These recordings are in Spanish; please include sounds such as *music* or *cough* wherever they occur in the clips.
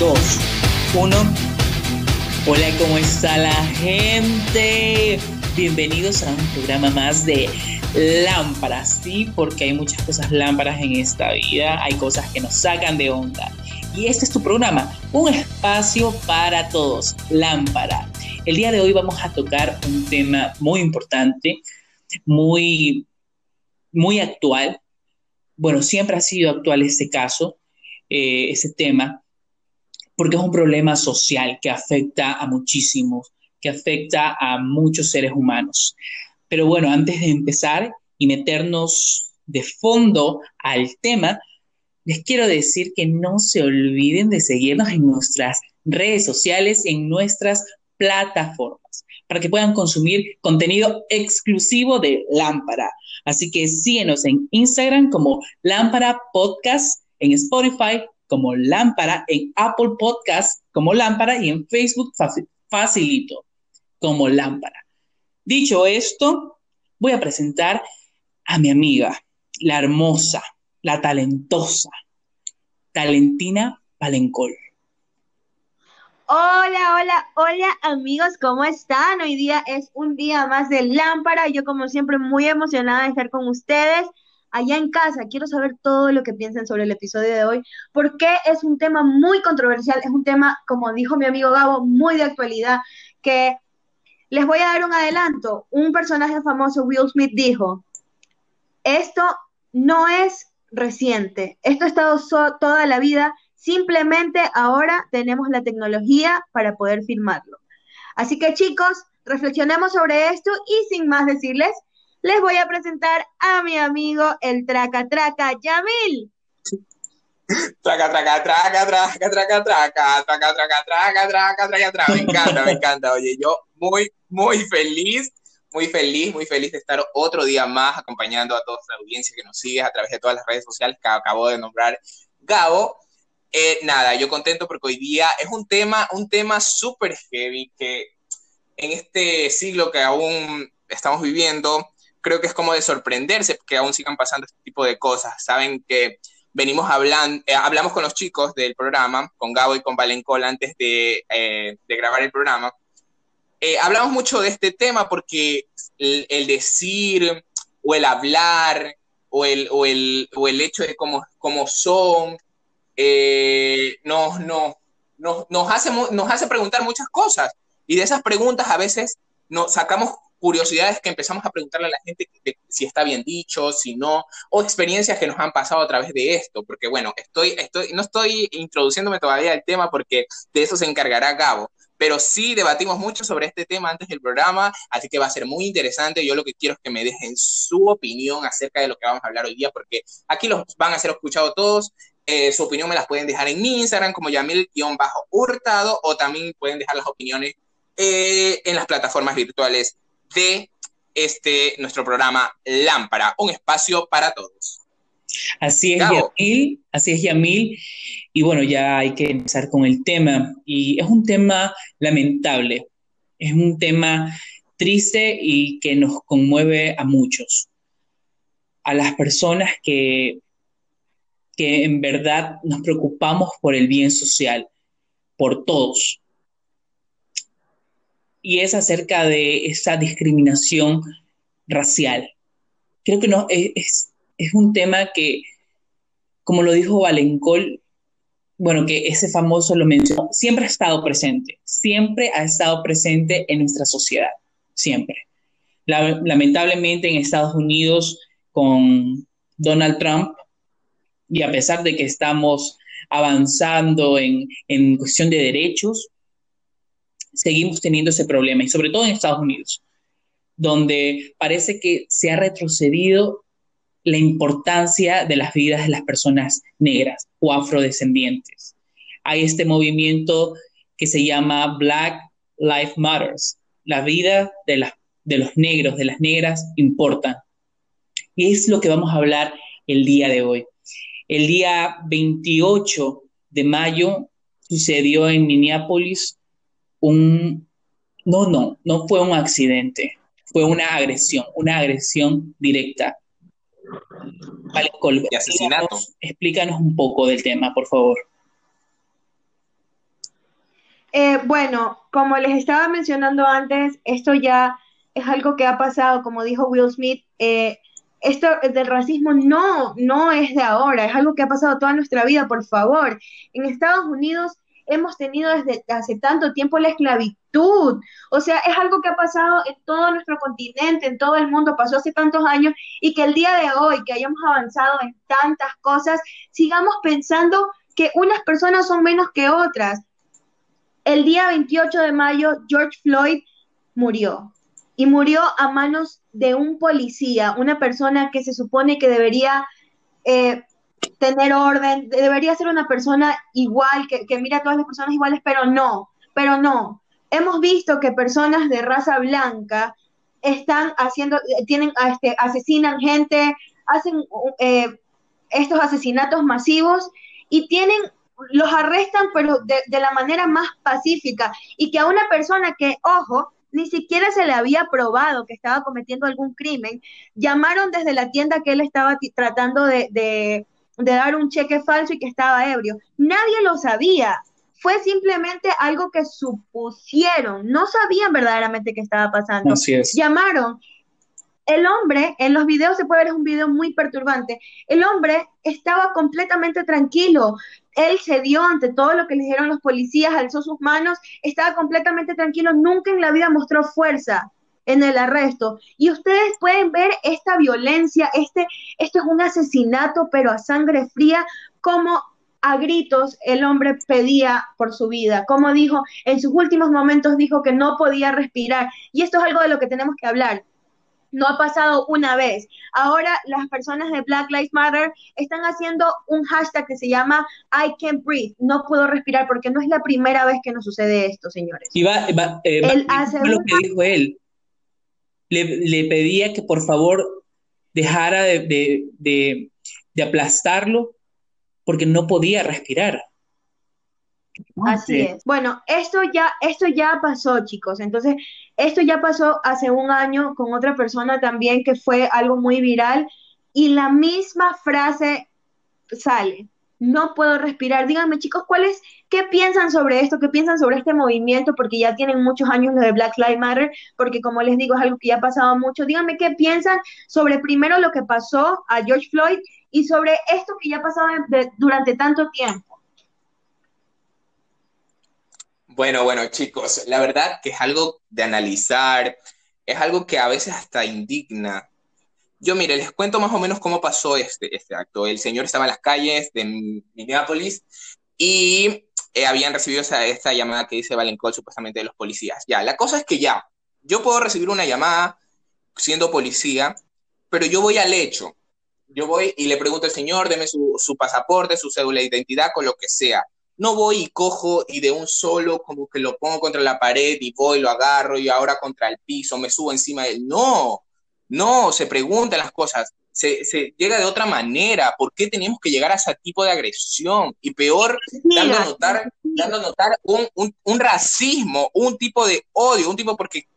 dos, uno. Hola, ¿cómo está la gente? Bienvenidos a un programa más de lámparas, ¿sí? Porque hay muchas cosas lámparas en esta vida, hay cosas que nos sacan de onda. Y este es tu programa, un espacio para todos, lámpara. El día de hoy vamos a tocar un tema muy importante, muy, muy actual. Bueno, siempre ha sido actual este caso, eh, ese tema, porque es un problema social que afecta a muchísimos, que afecta a muchos seres humanos. Pero bueno, antes de empezar y meternos de fondo al tema, les quiero decir que no se olviden de seguirnos en nuestras redes sociales, en nuestras plataformas, para que puedan consumir contenido exclusivo de Lámpara. Así que síguenos en Instagram como Lámpara Podcast, en Spotify como Lámpara, en Apple Podcast como Lámpara y en Facebook facilito como Lámpara. Dicho esto, voy a presentar a mi amiga, la hermosa, la talentosa, Talentina Palencol. Hola, hola, hola amigos, ¿cómo están? Hoy día es un día más de lámpara. Yo como siempre muy emocionada de estar con ustedes allá en casa. Quiero saber todo lo que piensan sobre el episodio de hoy, porque es un tema muy controversial, es un tema, como dijo mi amigo Gabo, muy de actualidad, que les voy a dar un adelanto. Un personaje famoso, Will Smith, dijo, esto no es reciente, esto ha estado toda la vida, simplemente ahora tenemos la tecnología para poder filmarlo. Así que chicos, reflexionemos sobre esto y sin más decirles, les voy a presentar a mi amigo el Traca Traca Yamil. Traca, traca, traca, traca, traca, traca, traca, traca, traca, traca, traca, traca, me encanta, me encanta. Oye, yo muy, muy feliz, muy feliz, muy feliz de estar otro día más acompañando a toda la audiencia que nos sigue a través de todas las redes sociales que acabo de nombrar Gabo. Eh, nada, yo contento porque hoy día es un tema, un tema súper heavy que en este siglo que aún estamos viviendo, creo que es como de sorprenderse que aún sigan pasando este tipo de cosas. Saben que venimos hablando, eh, hablamos con los chicos del programa, con Gabo y con Valencol antes de, eh, de grabar el programa. hablamos mucho de este tema porque el, decir o el hablar o el, o el, o el hecho de cómo, cómo son, eh, nos, nos, nos, hace, nos hace preguntar muchas cosas. Y de esas preguntas a veces nos sacamos curiosidades que empezamos a preguntarle a la gente si está bien dicho, si no, o experiencias que nos han pasado a través de esto, porque bueno, estoy, estoy, no estoy introduciéndome todavía al tema porque de eso se encargará Gabo, pero sí debatimos mucho sobre este tema antes del programa, así que va a ser muy interesante. Yo lo que quiero es que me dejen su opinión acerca de lo que vamos a hablar hoy día, porque aquí los van a ser escuchados todos eh, su opinión me las pueden dejar en mi Instagram como Yamil-Hurtado o también pueden dejar las opiniones eh, en las plataformas virtuales de este nuestro programa Lámpara, un espacio para todos. Así es, Yamil, así es, Yamil. Y bueno, ya hay que empezar con el tema. Y es un tema lamentable, es un tema triste y que nos conmueve a muchos. A las personas que que en verdad nos preocupamos por el bien social, por todos. Y es acerca de esa discriminación racial. Creo que no, es, un tema que, como lo dijo Valencol, bueno, que ese famoso lo mencionó, siempre ha estado presente, siempre ha estado presente en nuestra sociedad, siempre. lamentablemente en Estados Unidos, con Donald Trump, y a pesar de que estamos avanzando en cuestión de derechos, seguimos teniendo ese problema, y sobre todo en Estados Unidos, donde parece que se ha retrocedido la importancia de las vidas de las personas negras o afrodescendientes. Hay este movimiento que se llama Black Lives Matters. La vida de, de los negros, de las negras, importa. Y es lo que vamos a hablar el día de hoy. El día 28 de mayo sucedió en Minneapolis un... No, no, no fue un accidente, fue una agresión, una agresión directa. Vale, asesinato. Explícanos, un poco del tema, por favor. Eh, bueno, como les estaba mencionando antes, esto ya es algo que ha pasado, como dijo Will Smith, eh, esto del racismo no, no es de ahora, es algo que ha pasado toda nuestra vida, por favor. En Estados Unidos hemos tenido desde hace tanto tiempo la esclavitud. O sea, es algo que ha pasado en todo nuestro continente, en todo el mundo, pasó hace tantos años y que el día de hoy, que hayamos avanzado en tantas cosas, sigamos pensando que unas personas son menos que otras. El día 28 de mayo, George Floyd murió y murió a manos de un policía, una persona que se supone que debería eh, tener orden, debería ser una persona igual, que, que mira a todas las personas iguales, pero no, pero no. Hemos visto que personas de raza blanca están haciendo, tienen, este, asesinan gente, hacen eh, estos asesinatos masivos y tienen, los arrestan, pero de, de la manera más pacífica. Y que a una persona que, ojo, ni siquiera se le había probado que estaba cometiendo algún crimen, llamaron desde la tienda que él estaba tratando de, de, de dar un cheque falso y que estaba ebrio. Nadie lo sabía. Fue simplemente algo que supusieron. No sabían verdaderamente qué estaba pasando. Así es. Llamaron. El hombre, en los videos se puede ver, es un video muy perturbante. El hombre estaba completamente tranquilo. Él cedió ante todo lo que le dijeron los policías, alzó sus manos, estaba completamente tranquilo, nunca en la vida mostró fuerza en el arresto. Y ustedes pueden ver esta violencia, este, esto es un asesinato, pero a sangre fría, como a gritos el hombre pedía por su vida, como dijo, en sus últimos momentos dijo que no podía respirar. Y esto es algo de lo que tenemos que hablar. No ha pasado una vez. Ahora las personas de Black Lives Matter están haciendo un hashtag que se llama I can't breathe, no puedo respirar, porque no es la primera vez que nos sucede esto, señores. Y va, va, eh, Él va- hace lo que dijo él. Le, le pedía que por favor dejara de, de- de- de aplastarlo porque no podía respirar. Así es. Bueno, esto ya, esto ya pasó, chicos. Entonces, esto ya pasó hace un año con otra persona también que fue algo muy viral y la misma frase sale. No puedo respirar. Díganme, chicos, ¿cuál es, qué piensan sobre esto? ¿Qué piensan sobre este movimiento? Porque ya tienen muchos años lo de Black Lives Matter, porque como les digo, es algo que ya ha pasado mucho. Díganme qué piensan sobre primero lo que pasó a George Floyd y sobre esto que ya ha pasado durante tanto tiempo. Bueno, bueno, chicos, la verdad que es algo de analizar, es algo que a veces hasta indigna. Yo, mire, les cuento más o menos cómo pasó este, este acto. El señor estaba en las calles de Minneapolis y eh, habían recibido esa, esta llamada que dice Valencol supuestamente de los policías. Ya, la cosa es que ya, yo puedo recibir una llamada siendo policía, pero yo voy al hecho. Yo voy y le pregunto al señor, deme su, su pasaporte, su cédula de identidad, con lo que sea. No voy y cojo y de un solo como que lo pongo contra la pared y voy, lo agarro y ahora contra el piso, me subo encima de él. No, no, se preguntan las cosas, se, se llega de otra manera. ¿Por qué tenemos que llegar a ese tipo de agresión? Y peor, dando a notar, dando a notar un, un, un racismo, un tipo de odio, un tipo porque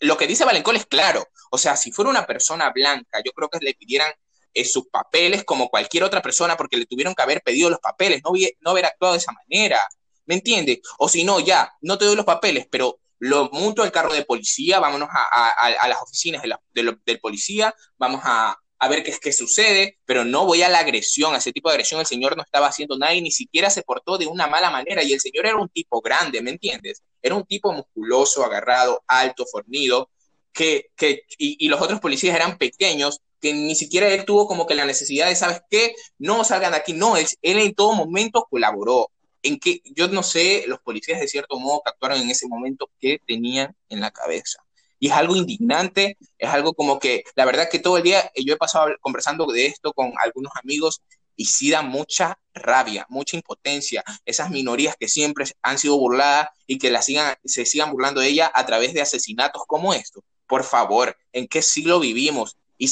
lo que dice Valencol es claro. O sea, si fuera una persona blanca, yo creo que le pidieran eh, sus papeles como cualquier otra persona porque le tuvieron que haber pedido los papeles, no, no haber actuado de esa manera. ¿Me entiendes? O si no, ya, no te doy los papeles, pero lo monto al carro de policía, vámonos a, las oficinas de la- de lo- del policía, vamos a, ver qué es que sucede, pero no voy a la agresión, a ese tipo de agresión el señor no estaba haciendo nada y ni siquiera se portó de una mala manera y el señor era un tipo grande, ¿me entiendes? Era un tipo musculoso, agarrado, alto, fornido, que, que y, y los otros policías eran pequeños, que ni siquiera él tuvo como que la necesidad de, ¿sabes qué? No salgan de aquí, no, él, él en todo momento colaboró. En que yo no sé, los policías de cierto modo que actuaron en ese momento, qué tenían en la cabeza. Y es algo indignante, es algo como que, la verdad que todo el día eh, yo he pasado conversando de esto con algunos amigos y sí da mucha rabia, mucha impotencia, esas minorías que siempre han sido burladas y que la sigan, se sigan burlando de ella a través de asesinatos como esto. Por favor, ¿en qué siglo vivimos? Y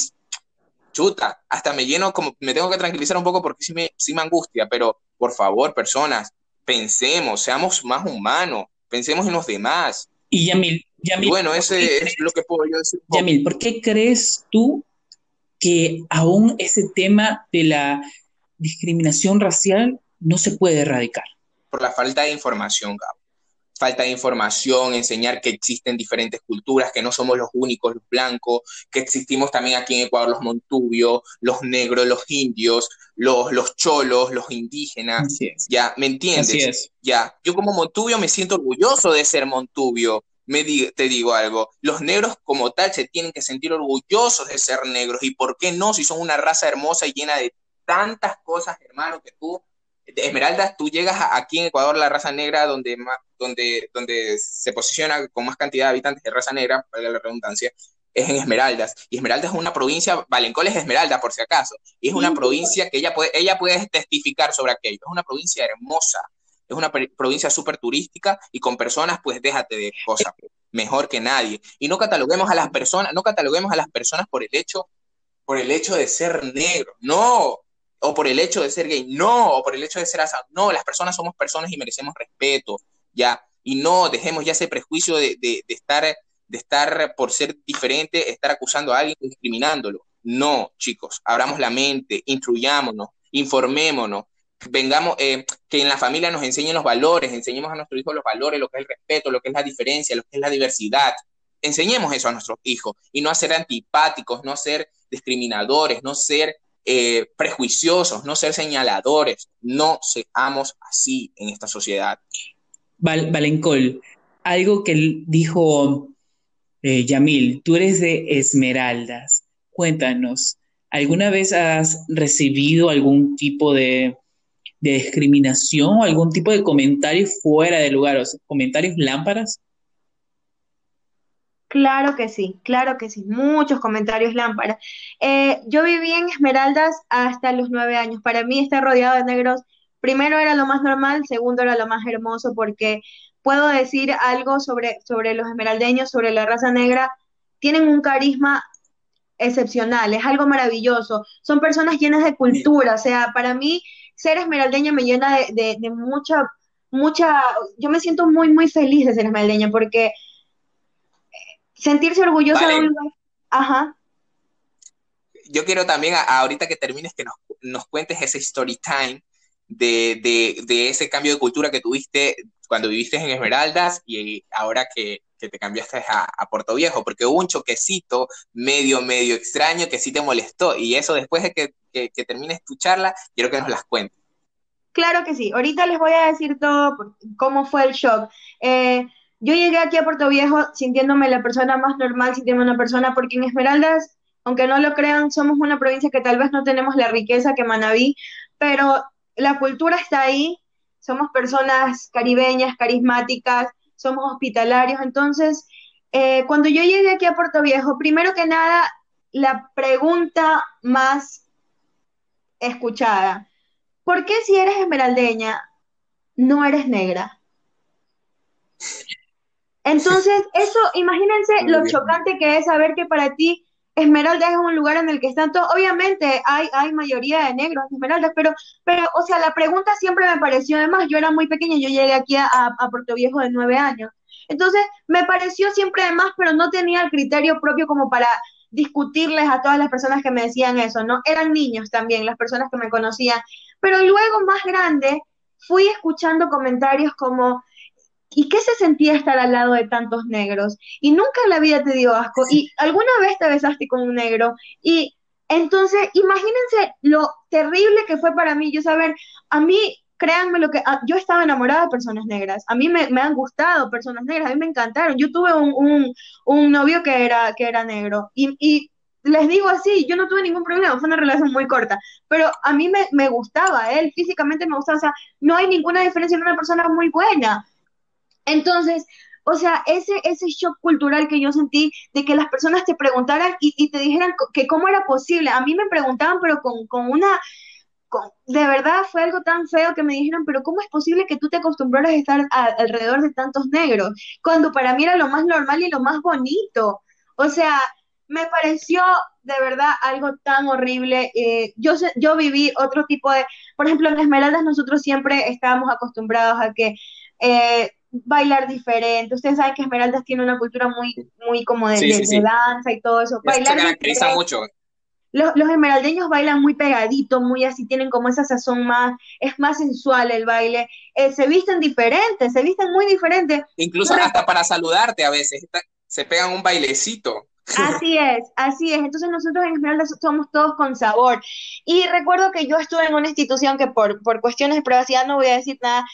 chuta, hasta me lleno, como me tengo que tranquilizar un poco porque sí me, sí me angustia, pero por favor, personas, pensemos, seamos más humanos, pensemos en los demás. Y Yamil, Y Yamil, bueno, ¿por qué ese es lo que puedo yo decir. Yamil, ¿por qué crees tú que aún ese tema de la discriminación racial no se puede erradicar? por la falta de información, Gabo. Falta de información, enseñar que existen diferentes culturas, que no somos los únicos los blancos, que existimos también aquí en Ecuador los montubios, los negros, los indios, los, los cholos, los indígenas. Ya, ¿me entiendes? Ya, yo como montubio me siento orgulloso de ser montubio. Me te digo algo, los negros como tal se tienen que sentir orgullosos de ser negros y por qué no si son una raza hermosa y llena de tantas cosas, hermano, que tú Esmeraldas, tú llegas aquí en Ecuador, la raza negra, donde, donde, donde se posiciona con más cantidad de habitantes de raza negra, para la redundancia, es en Esmeraldas. Y Esmeraldas es una provincia, Valencol es Esmeralda, por si acaso, y es una provincia que ella puede, ella puede testificar sobre aquello. Es una provincia hermosa, es una provincia súper turística y con personas, pues déjate de cosas, mejor que nadie. Y no cataloguemos a las personas, no cataloguemos a las personas por el hecho, por el hecho de ser negro. No, o por el hecho de ser gay, no, o por el hecho de ser asado, no, las personas somos personas y merecemos respeto, ya, y no dejemos ya ese prejuicio de, estar, de estar por ser diferente, estar acusando a alguien discriminándolo. No, chicos, abramos la mente, instruyámonos, informémonos, vengamos, eh, que en la familia nos enseñen los valores, enseñemos a nuestros hijos los valores, lo que es el respeto, lo que es la diferencia, lo que es la diversidad. Enseñemos eso a nuestros hijos y no a ser antipáticos, no a ser discriminadores, no ser eh, prejuiciosos, no ser señaladores, no seamos así en esta sociedad. Valencol, algo que dijo eh, Yamil, tú eres de Esmeraldas, cuéntanos, ¿alguna vez has recibido algún tipo de, discriminación o algún tipo de comentario fuera de lugar, o comentarios lámparas? Claro que sí, claro que sí, muchos comentarios lámparas. Eh, yo viví en Esmeraldas hasta los nueve años. Para mí estar rodeado de negros, primero era lo más normal, segundo era lo más hermoso porque puedo decir algo sobre, sobre los esmeraldeños, sobre la raza negra. Tienen un carisma excepcional, es algo maravilloso. Son personas llenas de cultura, o sea, para mí ser esmeraldeña me llena de, de mucha, mucha, yo me siento muy, muy feliz de ser esmeraldeña porque sentirse orgullosa de un lugar. Ajá. Yo quiero también, ahorita que termines, que nos, cuentes ese story time de, ese cambio de cultura que tuviste cuando viviste en Esmeraldas y ahora que, te cambiaste a, a, Puerto Viejo, porque hubo un choquecito medio, medio extraño que sí te molestó y eso después de que, que termines tu charla, quiero que nos las cuentes. Claro que sí, ahorita les voy a decir todo cómo fue el shock. Eh, yo llegué aquí a Puerto Viejo sintiéndome la persona más normal, sintiéndome una persona, porque en Esmeraldas, aunque no lo crean, somos una provincia que tal vez no tenemos la riqueza que Manabí, pero la cultura está ahí, somos personas caribeñas, carismáticas, somos hospitalarios, entonces, eh, cuando yo llegué aquí a Puerto Viejo, primero que nada, la pregunta más escuchada, ¿por qué si eres esmeraldeña no eres negra? Entonces, eso, imagínense lo chocante que es saber que para ti Esmeralda es un lugar en el que están todos, obviamente hay, hay mayoría de negros Esmeraldas, pero, pero, o sea, la pregunta siempre me pareció, además, yo era muy pequeña, yo llegué aquí a, a Puerto Viejo de nueve años, entonces me pareció siempre de más, pero no tenía el criterio propio como para discutirles a todas las personas que me decían eso, ¿no? Eran niños también, las personas que me conocían, pero luego más grande fui escuchando comentarios como, ¿Y qué se sentía estar al lado de tantos negros? Y nunca en la vida te dio asco. Y alguna vez te besaste con un negro. Y entonces, imagínense lo terrible que fue para mí. Yo saber, a mí, créanme lo que, yo estaba enamorada de personas negras. A mí me, han gustado personas negras, a mí me encantaron. Yo tuve un, novio que era, que era negro. Y, les digo así, yo no tuve ningún problema, fue una relación muy corta, pero a mí me, me gustaba, él físicamente me gustaba, o sea, no hay ninguna diferencia en una persona muy buena, entonces, o sea, ese, ese shock cultural que yo sentí de que las personas te preguntaran y, te dijeran que cómo era posible. A mí me preguntaban, pero con, con una... de verdad fue algo tan feo que me dijeron, pero ¿cómo es posible que tú te acostumbraras a estar alrededor de tantos negros? Cuando para mí era lo más normal y lo más bonito. O sea, me pareció de verdad algo tan horrible. Eh, yo, yo viví otro tipo de, por ejemplo, en Esmeraldas nosotros siempre estábamos acostumbrados a que eh, bailar diferente. Ustedes saben que Esmeraldas tiene una cultura muy, muy como de, danza y todo eso. Bailar se caracteriza mucho. los, esmeraldeños bailan muy pegadito, muy así, tienen como esa sazón más, es más sensual el baile, eh, se visten diferentes, se visten muy diferentes. Incluso hasta para saludarte a veces, se pegan un bailecito. Así *laughs* es, así es. Entonces nosotros en Esmeralda somos todos con sabor. Y recuerdo que yo estuve en una institución que por, por cuestiones de privacidad no voy a decir nada,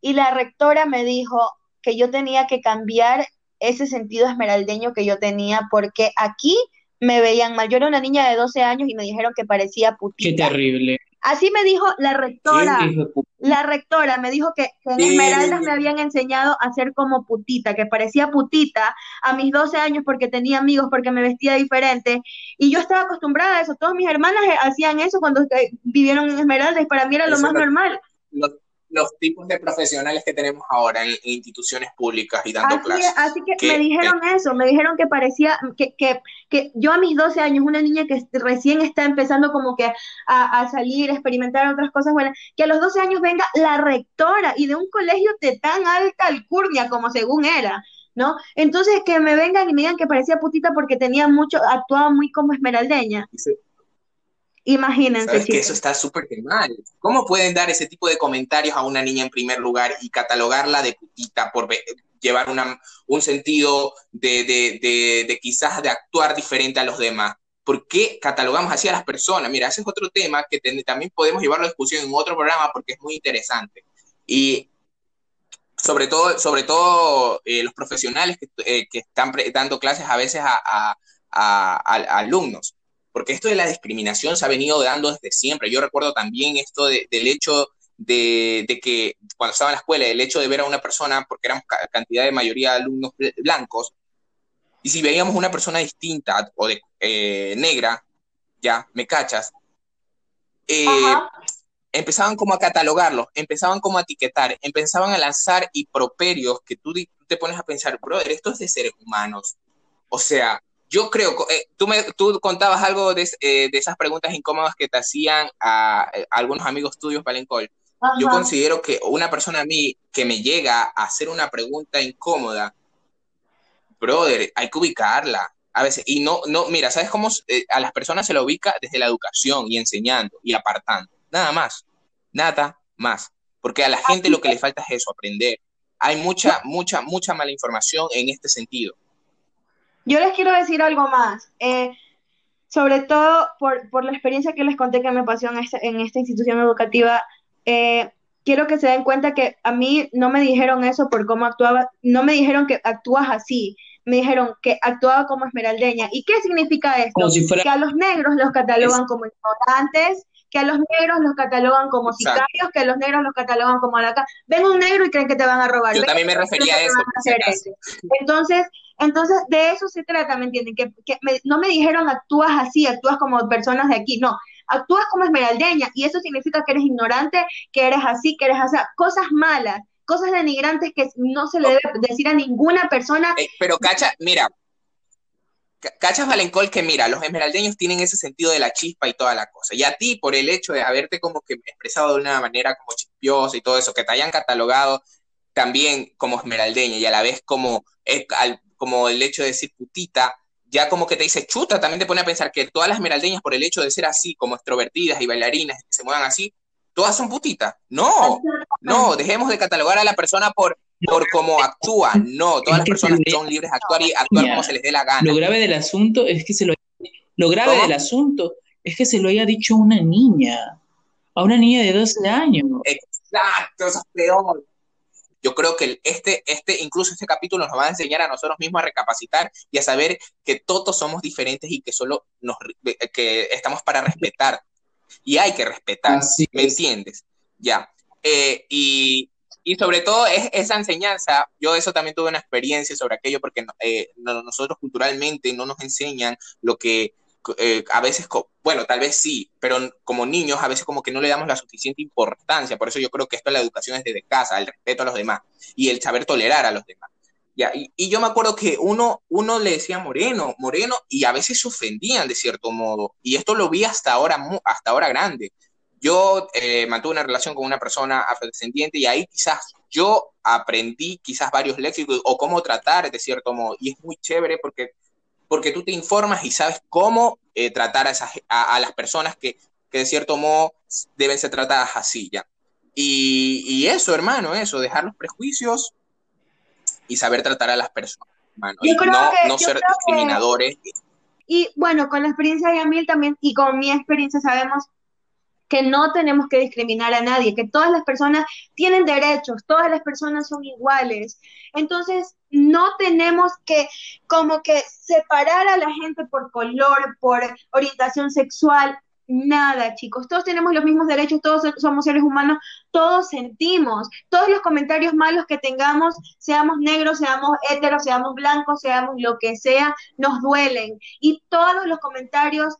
y la rectora me dijo que yo tenía que cambiar ese sentido esmeraldeño que yo tenía, porque aquí me veían mal. Yo era una niña de 12 años y me dijeron que parecía putita. Qué terrible. Así me dijo la rectora. La rectora me dijo que, en Esmeraldas me habían enseñado a ser como putita, que parecía putita a mis 12 años porque tenía amigos, porque me vestía diferente. Y yo estaba acostumbrada a eso. Todas mis hermanas hacían eso cuando eh, vivieron en Esmeraldas y para mí era lo más normal los tipos de profesionales que tenemos ahora en, instituciones públicas y dando clases. así que, me dijeron eso, me dijeron que parecía, que, que, que, yo a mis 12 años, una niña que recién está empezando como que a, a salir, a experimentar otras cosas buenas, que a los 12 años venga la rectora y de un colegio de tan alta alcurnia como según era. ¿No? Entonces que me vengan y me digan que parecía putita porque tenía mucho, actuaba muy como esmeraldeña. Imagínense. que eso está súper mal. ¿Cómo pueden dar ese tipo de comentarios a una niña en primer lugar y catalogarla de putita por llevar una, un sentido de, de, de, quizás de actuar diferente a los demás? ¿Por qué catalogamos así a las personas? Mira, ese es otro tema que también podemos llevar la discusión en otro programa porque es muy interesante. Y sobre todo, sobre todo eh, los profesionales que, eh, que, están dando clases a veces a, a, a alumnos porque esto de la discriminación se ha venido dando desde siempre. Yo recuerdo también esto del hecho de, que cuando estaba en la escuela, el hecho de ver a una persona, porque éramos cantidad de mayoría de alumnos blancos, y si veíamos una persona distinta o de eh, negra, ya, me cachas, eh, empezaban como a catalogarlos, empezaban como a etiquetar, empezaban a lanzar improperios que tú te pones a pensar, brother, esto es de seres humanos. O sea, yo creo, eh, tú, me, tú contabas algo de, eh, de, esas preguntas incómodas que te hacían a, eh, algunos amigos tuyos, Valencol. Yo considero que una persona a mí que me llega a hacer una pregunta incómoda, brother, hay que ubicarla a veces. Y no, no, mira, ¿sabes cómo a las personas se lo ubica desde la educación y enseñando y apartando? Nada más, nada más. Porque a la gente lo que le falta es eso, aprender. Hay mucha, mucha, mucha mala información en este sentido. Yo les quiero decir algo más. Eh, sobre todo por, por, la experiencia que les conté que me pasó en esta, en esta institución educativa, eh, quiero que se den cuenta que a mí no me dijeron eso por cómo actuaba, no me dijeron que actúas así, me dijeron que actuaba como esmeraldeña. ¿Y qué significa esto? Que a los negros los catalogan como ignorantes, que a los negros los catalogan como sicarios, que a los negros los catalogan como acá. Ven un negro y creen que te van a robar. Yo también me refería a eso. Entonces, entonces, de eso se trata, ¿me entienden? Que, no me dijeron actúas así, actúas como personas de aquí, no, actúas como esmeraldeña y eso significa que eres ignorante, que eres así, que eres así, cosas malas, cosas denigrantes que no se le debe decir a ninguna persona. Eh, pero cacha, mira, cachas Valencol que mira, los esmeraldeños tienen ese sentido de la chispa y toda la cosa. Y a ti, por el hecho de haberte como que expresado de una manera como chispiosa y todo eso, que te hayan catalogado también como esmeraldeña y a la vez como eh, como el hecho de decir putita, ya como que te dice chuta, también te pone a pensar que todas las esmeraldeñas, por el hecho de ser así, como extrovertidas y bailarinas, que se muevan así, todas son putitas. No, no, dejemos de catalogar a la persona por, por cómo actúa. No, todas las personas son libres de actuar y actuar como se les dé la gana. Lo grave del asunto es que se lo, lo grave del asunto es que se lo haya dicho a una niña, a una niña de 12 años. Exacto, eso es peor. Yo creo que este, este, incluso este capítulo nos va a enseñar a nosotros mismos a recapacitar y a saber que todos somos diferentes y que solo nos, que estamos para respetar. Y hay que respetar, ¿me entiendes? Ya. Eh, y, y, sobre todo es esa enseñanza, yo eso también tuve una experiencia sobre aquello porque eh, nosotros culturalmente no nos enseñan lo que eh, a veces, bueno, tal vez sí, pero como niños a veces como que no le damos la suficiente importancia. Por eso yo creo que esto de la educación es desde casa, el respeto a los demás y el saber tolerar a los demás. Ya, y, yo me acuerdo que uno, uno le decía moreno, moreno, y a veces se ofendían de cierto modo. Y esto lo vi hasta ahora, hasta ahora grande. Yo eh, mantuve una relación con una persona afrodescendiente y ahí quizás yo aprendí quizás varios léxicos o cómo tratar de cierto modo. Y es muy chévere porque porque tú te informas y sabes cómo eh, tratar a, esas, a, las personas que, que, de cierto modo deben ser tratadas así, ¿ya? Y, y, eso, hermano, eso, dejar los prejuicios y saber tratar a las personas, hermano. y no, no ser discriminadores. Y bueno, con la experiencia de Yamil también y con mi experiencia sabemos que no tenemos que discriminar a nadie, que todas las personas tienen derechos, todas las personas son iguales. Entonces, no tenemos que como que separar a la gente por color, por orientación sexual, nada, chicos. Todos tenemos los mismos derechos, todos somos seres humanos, todos sentimos. Todos los comentarios malos que tengamos, seamos negros, seamos heteros, seamos blancos, seamos lo que sea, nos duelen. Y todos los comentarios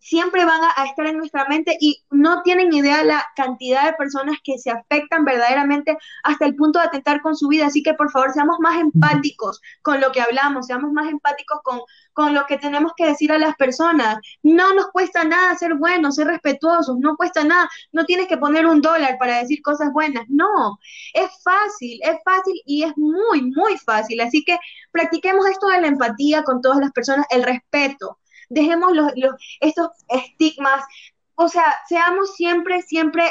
siempre van a, estar en nuestra mente y no tienen idea la cantidad de personas que se afectan verdaderamente hasta el punto de atentar con su vida. Así que por favor seamos más empáticos con lo que hablamos, seamos más empáticos con, con lo que tenemos que decir a las personas. No nos cuesta nada ser buenos, ser respetuosos, no cuesta nada. No tienes que poner un dólar para decir cosas buenas. No, es fácil, es fácil y es muy, muy fácil. Así que practiquemos esto de la empatía con todas las personas, el respeto dejemos los, estos estigmas, o sea, seamos siempre, siempre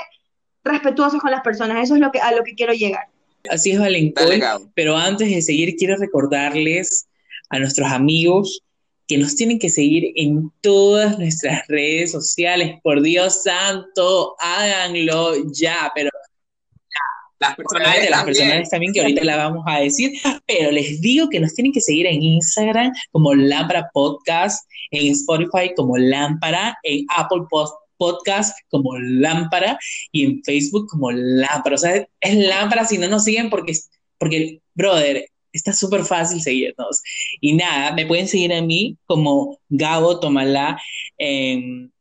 respetuosos con las personas, eso es lo que, a lo que quiero llegar. Así es, Valentín. Pero antes de seguir, quiero recordarles a nuestros amigos que nos tienen que seguir en todas nuestras redes sociales. Por Dios santo, háganlo ya, pero las personales, las personales también, que ahorita la vamos a decir, pero les digo que nos tienen que seguir en Instagram como Lámpara Podcast, en Spotify como Lámpara, en Apple Podcast como Lámpara y en Facebook como Lámpara. O sea, es Lámpara si no nos siguen porque, porque brother, está súper fácil seguirnos. Y nada, me pueden seguir a mí como Gabo Tomala en,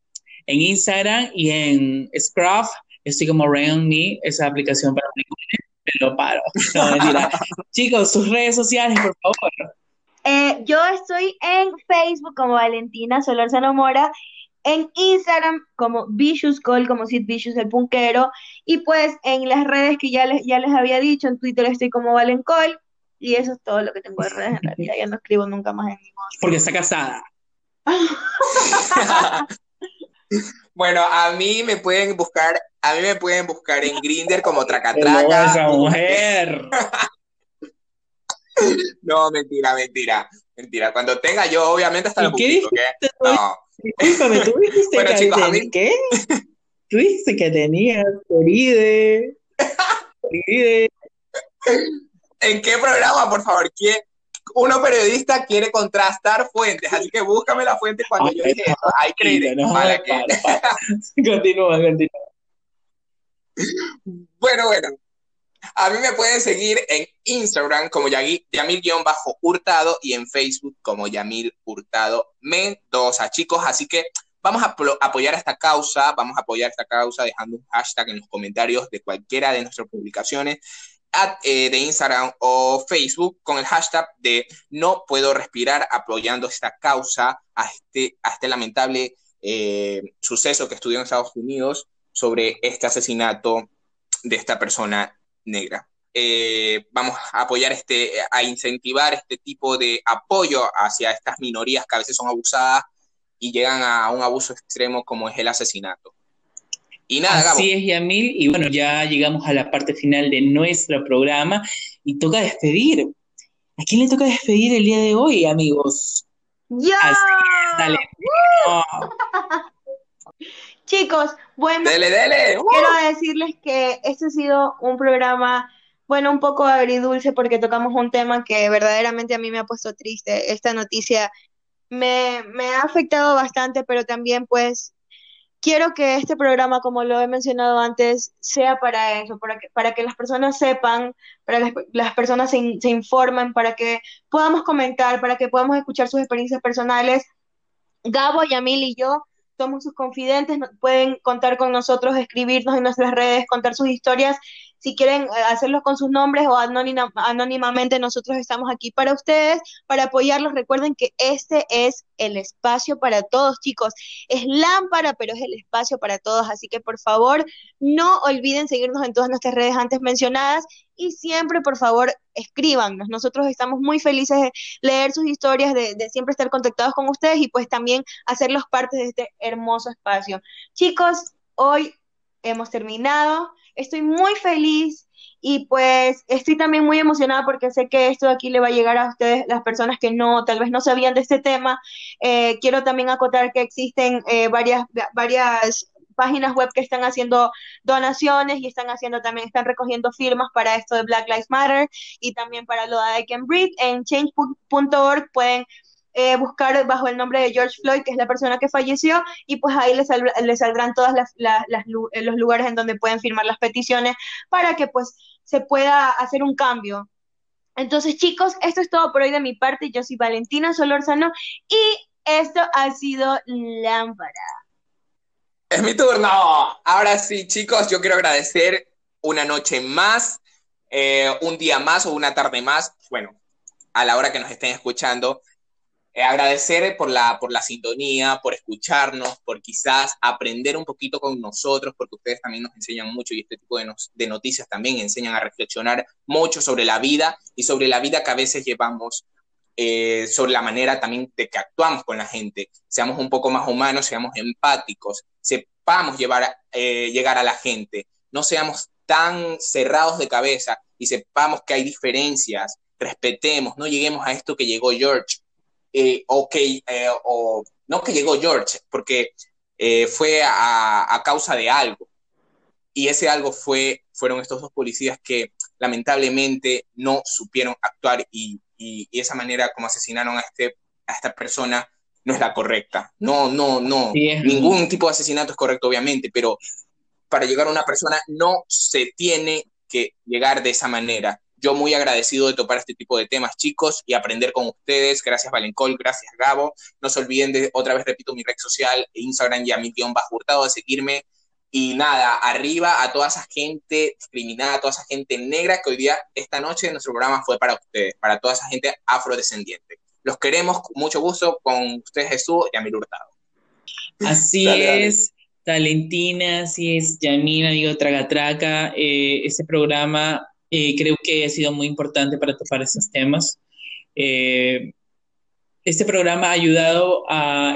en Instagram y en Scruff estoy como Rain Me, esa aplicación para pero paro. No, mentira. *laughs* Chicos, sus redes sociales, por favor. Eh, yo estoy en Facebook como Valentina Solorzano Mora, en Instagram como Vicious Call, como Sid Vicious el punquero, y pues en las redes que ya les, ya les había dicho, en Twitter estoy como Valencol, y eso es todo lo que tengo de redes, en realidad ya no escribo nunca más en ningún. Porque está casada. *laughs* bueno, a mí me pueden buscar a mí me pueden buscar en Grinder como *laughs* Tracatraca. esa *laughs* mujer! no, mentira, mentira. Mentira. Cuando tenga yo, obviamente, hasta lo publico, ¿qué? No. Discúlpame, ¿tú dijiste bueno, que chicos, a mí... ¿qué? Tú dijiste que tenías Coride. *laughs* ¿En qué programa, por favor? ¿Quién? Uno periodista quiere contrastar fuentes, así que búscame la fuente cuando yo dije eso. Hay crédito. No, para, que... *laughs* continúa, continúa. bueno, bueno. A mí me pueden seguir en Instagram como Yamil-Hurtado y en Facebook como Yamil Hurtado Mendoza, chicos. Así que vamos a apoyar esta causa, vamos a apoyar esta causa dejando un hashtag en los comentarios de cualquiera de nuestras publicaciones eh, de Instagram o Facebook con el hashtag de no puedo respirar apoyando esta causa a este, a este lamentable eh, suceso que estudió en Estados Unidos sobre este asesinato de esta persona negra. Eh, vamos a apoyar este, a incentivar este tipo de apoyo hacia estas minorías que a veces son abusadas y llegan a un abuso extremo como es el asesinato. Y nada, Así es, Yamil, y bueno, ya llegamos a la parte final de nuestro programa y toca despedir. ¿A quién le toca despedir el día de hoy, amigos? ¡Yo! dale. Chicos, bueno, quiero decirles que este ha sido un programa, bueno, un poco agridulce porque tocamos un tema que verdaderamente a mí me ha puesto triste. Esta noticia me, me ha afectado bastante, pero también pues quiero que este programa, como lo he mencionado antes, sea para eso, para que, para que las personas sepan, para que las personas se, se informen, para que podamos comentar, para que podamos escuchar sus experiencias personales. Gabo, Yamil y yo somos sus confidentes, pueden contar con nosotros, escribirnos en nuestras redes, contar sus historias. Si quieren eh, hacerlo con sus nombres o anónimamente, nosotros estamos aquí para ustedes, para apoyarlos. Recuerden que este es el espacio para todos, chicos. Es lámpara, pero es el espacio para todos. Así que por favor, no olviden seguirnos en todas nuestras redes antes mencionadas y siempre, por favor, escríbanos. Nosotros estamos muy felices de leer sus historias, de, de siempre estar contactados con ustedes y pues también hacerlos parte de este hermoso espacio. Chicos, hoy hemos terminado. Estoy muy feliz y pues estoy también muy emocionada porque sé que esto de aquí le va a llegar a ustedes, las personas que no, tal vez no sabían de este tema. Eh, quiero también acotar que existen eh, varias, varias páginas web que están haciendo donaciones y están haciendo también, están recogiendo firmas para esto de Black Lives Matter y también para lo de I Can Breathe. En change.org pueden eh, buscar bajo el nombre de George Floyd, que es la persona que falleció, y pues ahí les, les saldrán todos los lugares en donde pueden firmar las peticiones para que pues se pueda hacer un cambio. Entonces, chicos, esto es todo por hoy de mi parte. Yo soy Valentina Solórzano y esto ha sido Lámpara. Es mi turno. Ahora sí, chicos, yo quiero agradecer una noche más, eh, un día más o una tarde más, bueno, a la hora que nos estén escuchando. Eh, agradecer por la, por la sintonía, por escucharnos, por quizás aprender un poquito con nosotros, porque ustedes también nos enseñan mucho y este tipo de, de noticias también enseñan a reflexionar mucho sobre la vida y sobre la vida que a veces llevamos eh, sobre la manera también de que actuamos con la gente. Seamos un poco más humanos, seamos empáticos, sepamos llevar, eh, llegar a la gente, no seamos tan cerrados de cabeza y sepamos que hay diferencias, respetemos, no lleguemos a esto que llegó George, eh, eh, o, no que llegó George, porque eh, fue a, causa de algo. Y ese algo fue, fueron estos dos policías que lamentablemente no supieron actuar y, esa manera como asesinaron a, este, a esta persona no es la correcta. No, no, no. Ningún tipo de asesinato es correcto, obviamente, pero para llegar a una persona no se tiene que llegar de esa manera. Yo muy agradecido de topar este tipo de temas, chicos, y aprender con ustedes. Gracias, Valencol, gracias, Gabo. No se olviden de, otra vez repito, mi red social, Instagram y a mi guion bajo hurtado, de seguirme. Y nada, arriba a toda esa gente discriminada, a toda esa gente negra que hoy día, esta noche, nuestro programa fue para ustedes, para toda esa gente afrodescendiente. Los queremos, con mucho gusto, con ustedes Jesús y Amil Hurtado. Así es. Talentina, así es, Yamina, digo, Traga Traga, eh, ese programa eh, creo que ha sido muy importante para topar esos temas. Eh, este programa ha ayudado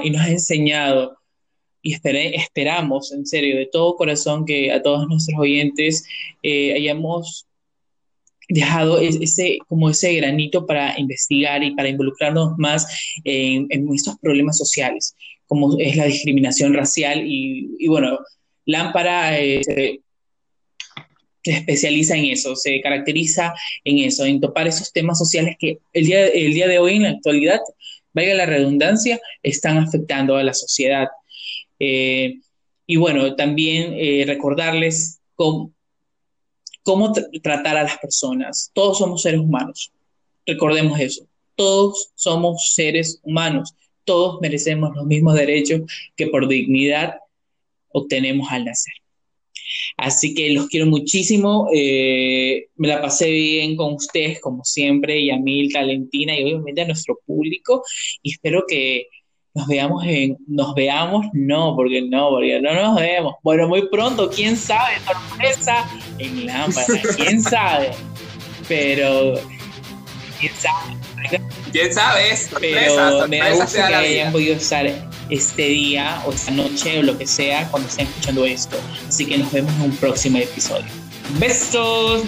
y nos ha enseñado y esperamos, en serio, de todo corazón, que a todos nuestros oyentes eh, hayamos dejado ese, como ese granito para investigar y para involucrarnos más en, estos problemas sociales, como es la discriminación racial y, y bueno, Lámpara se especializa en eso, se caracteriza en eso, en topar esos temas sociales que el día, el día de hoy, en la actualidad, vaya la redundancia, están afectando a la sociedad. Eh, y bueno, también eh, recordarles cómo, cómo tratar a las personas. Todos somos seres humanos. Recordemos eso. Todos somos seres humanos. Todos merecemos los mismos derechos que por dignidad obtenemos al nacer. Así que los quiero muchísimo. Eh, me la pasé bien con ustedes, como siempre, y a Mil, Talentina y obviamente a nuestro público. Y espero que nos veamos en. Nos veamos, no, porque no, porque no nos vemos. Bueno, muy pronto, quién sabe, sorpresa en Lámpara, quién sabe. Pero. quién sabe. ¿Quién sabe? Pero me gusta que hayan podido estar este día o esta noche o lo que sea cuando estén escuchando esto. Así que nos vemos en un próximo episodio. Besos.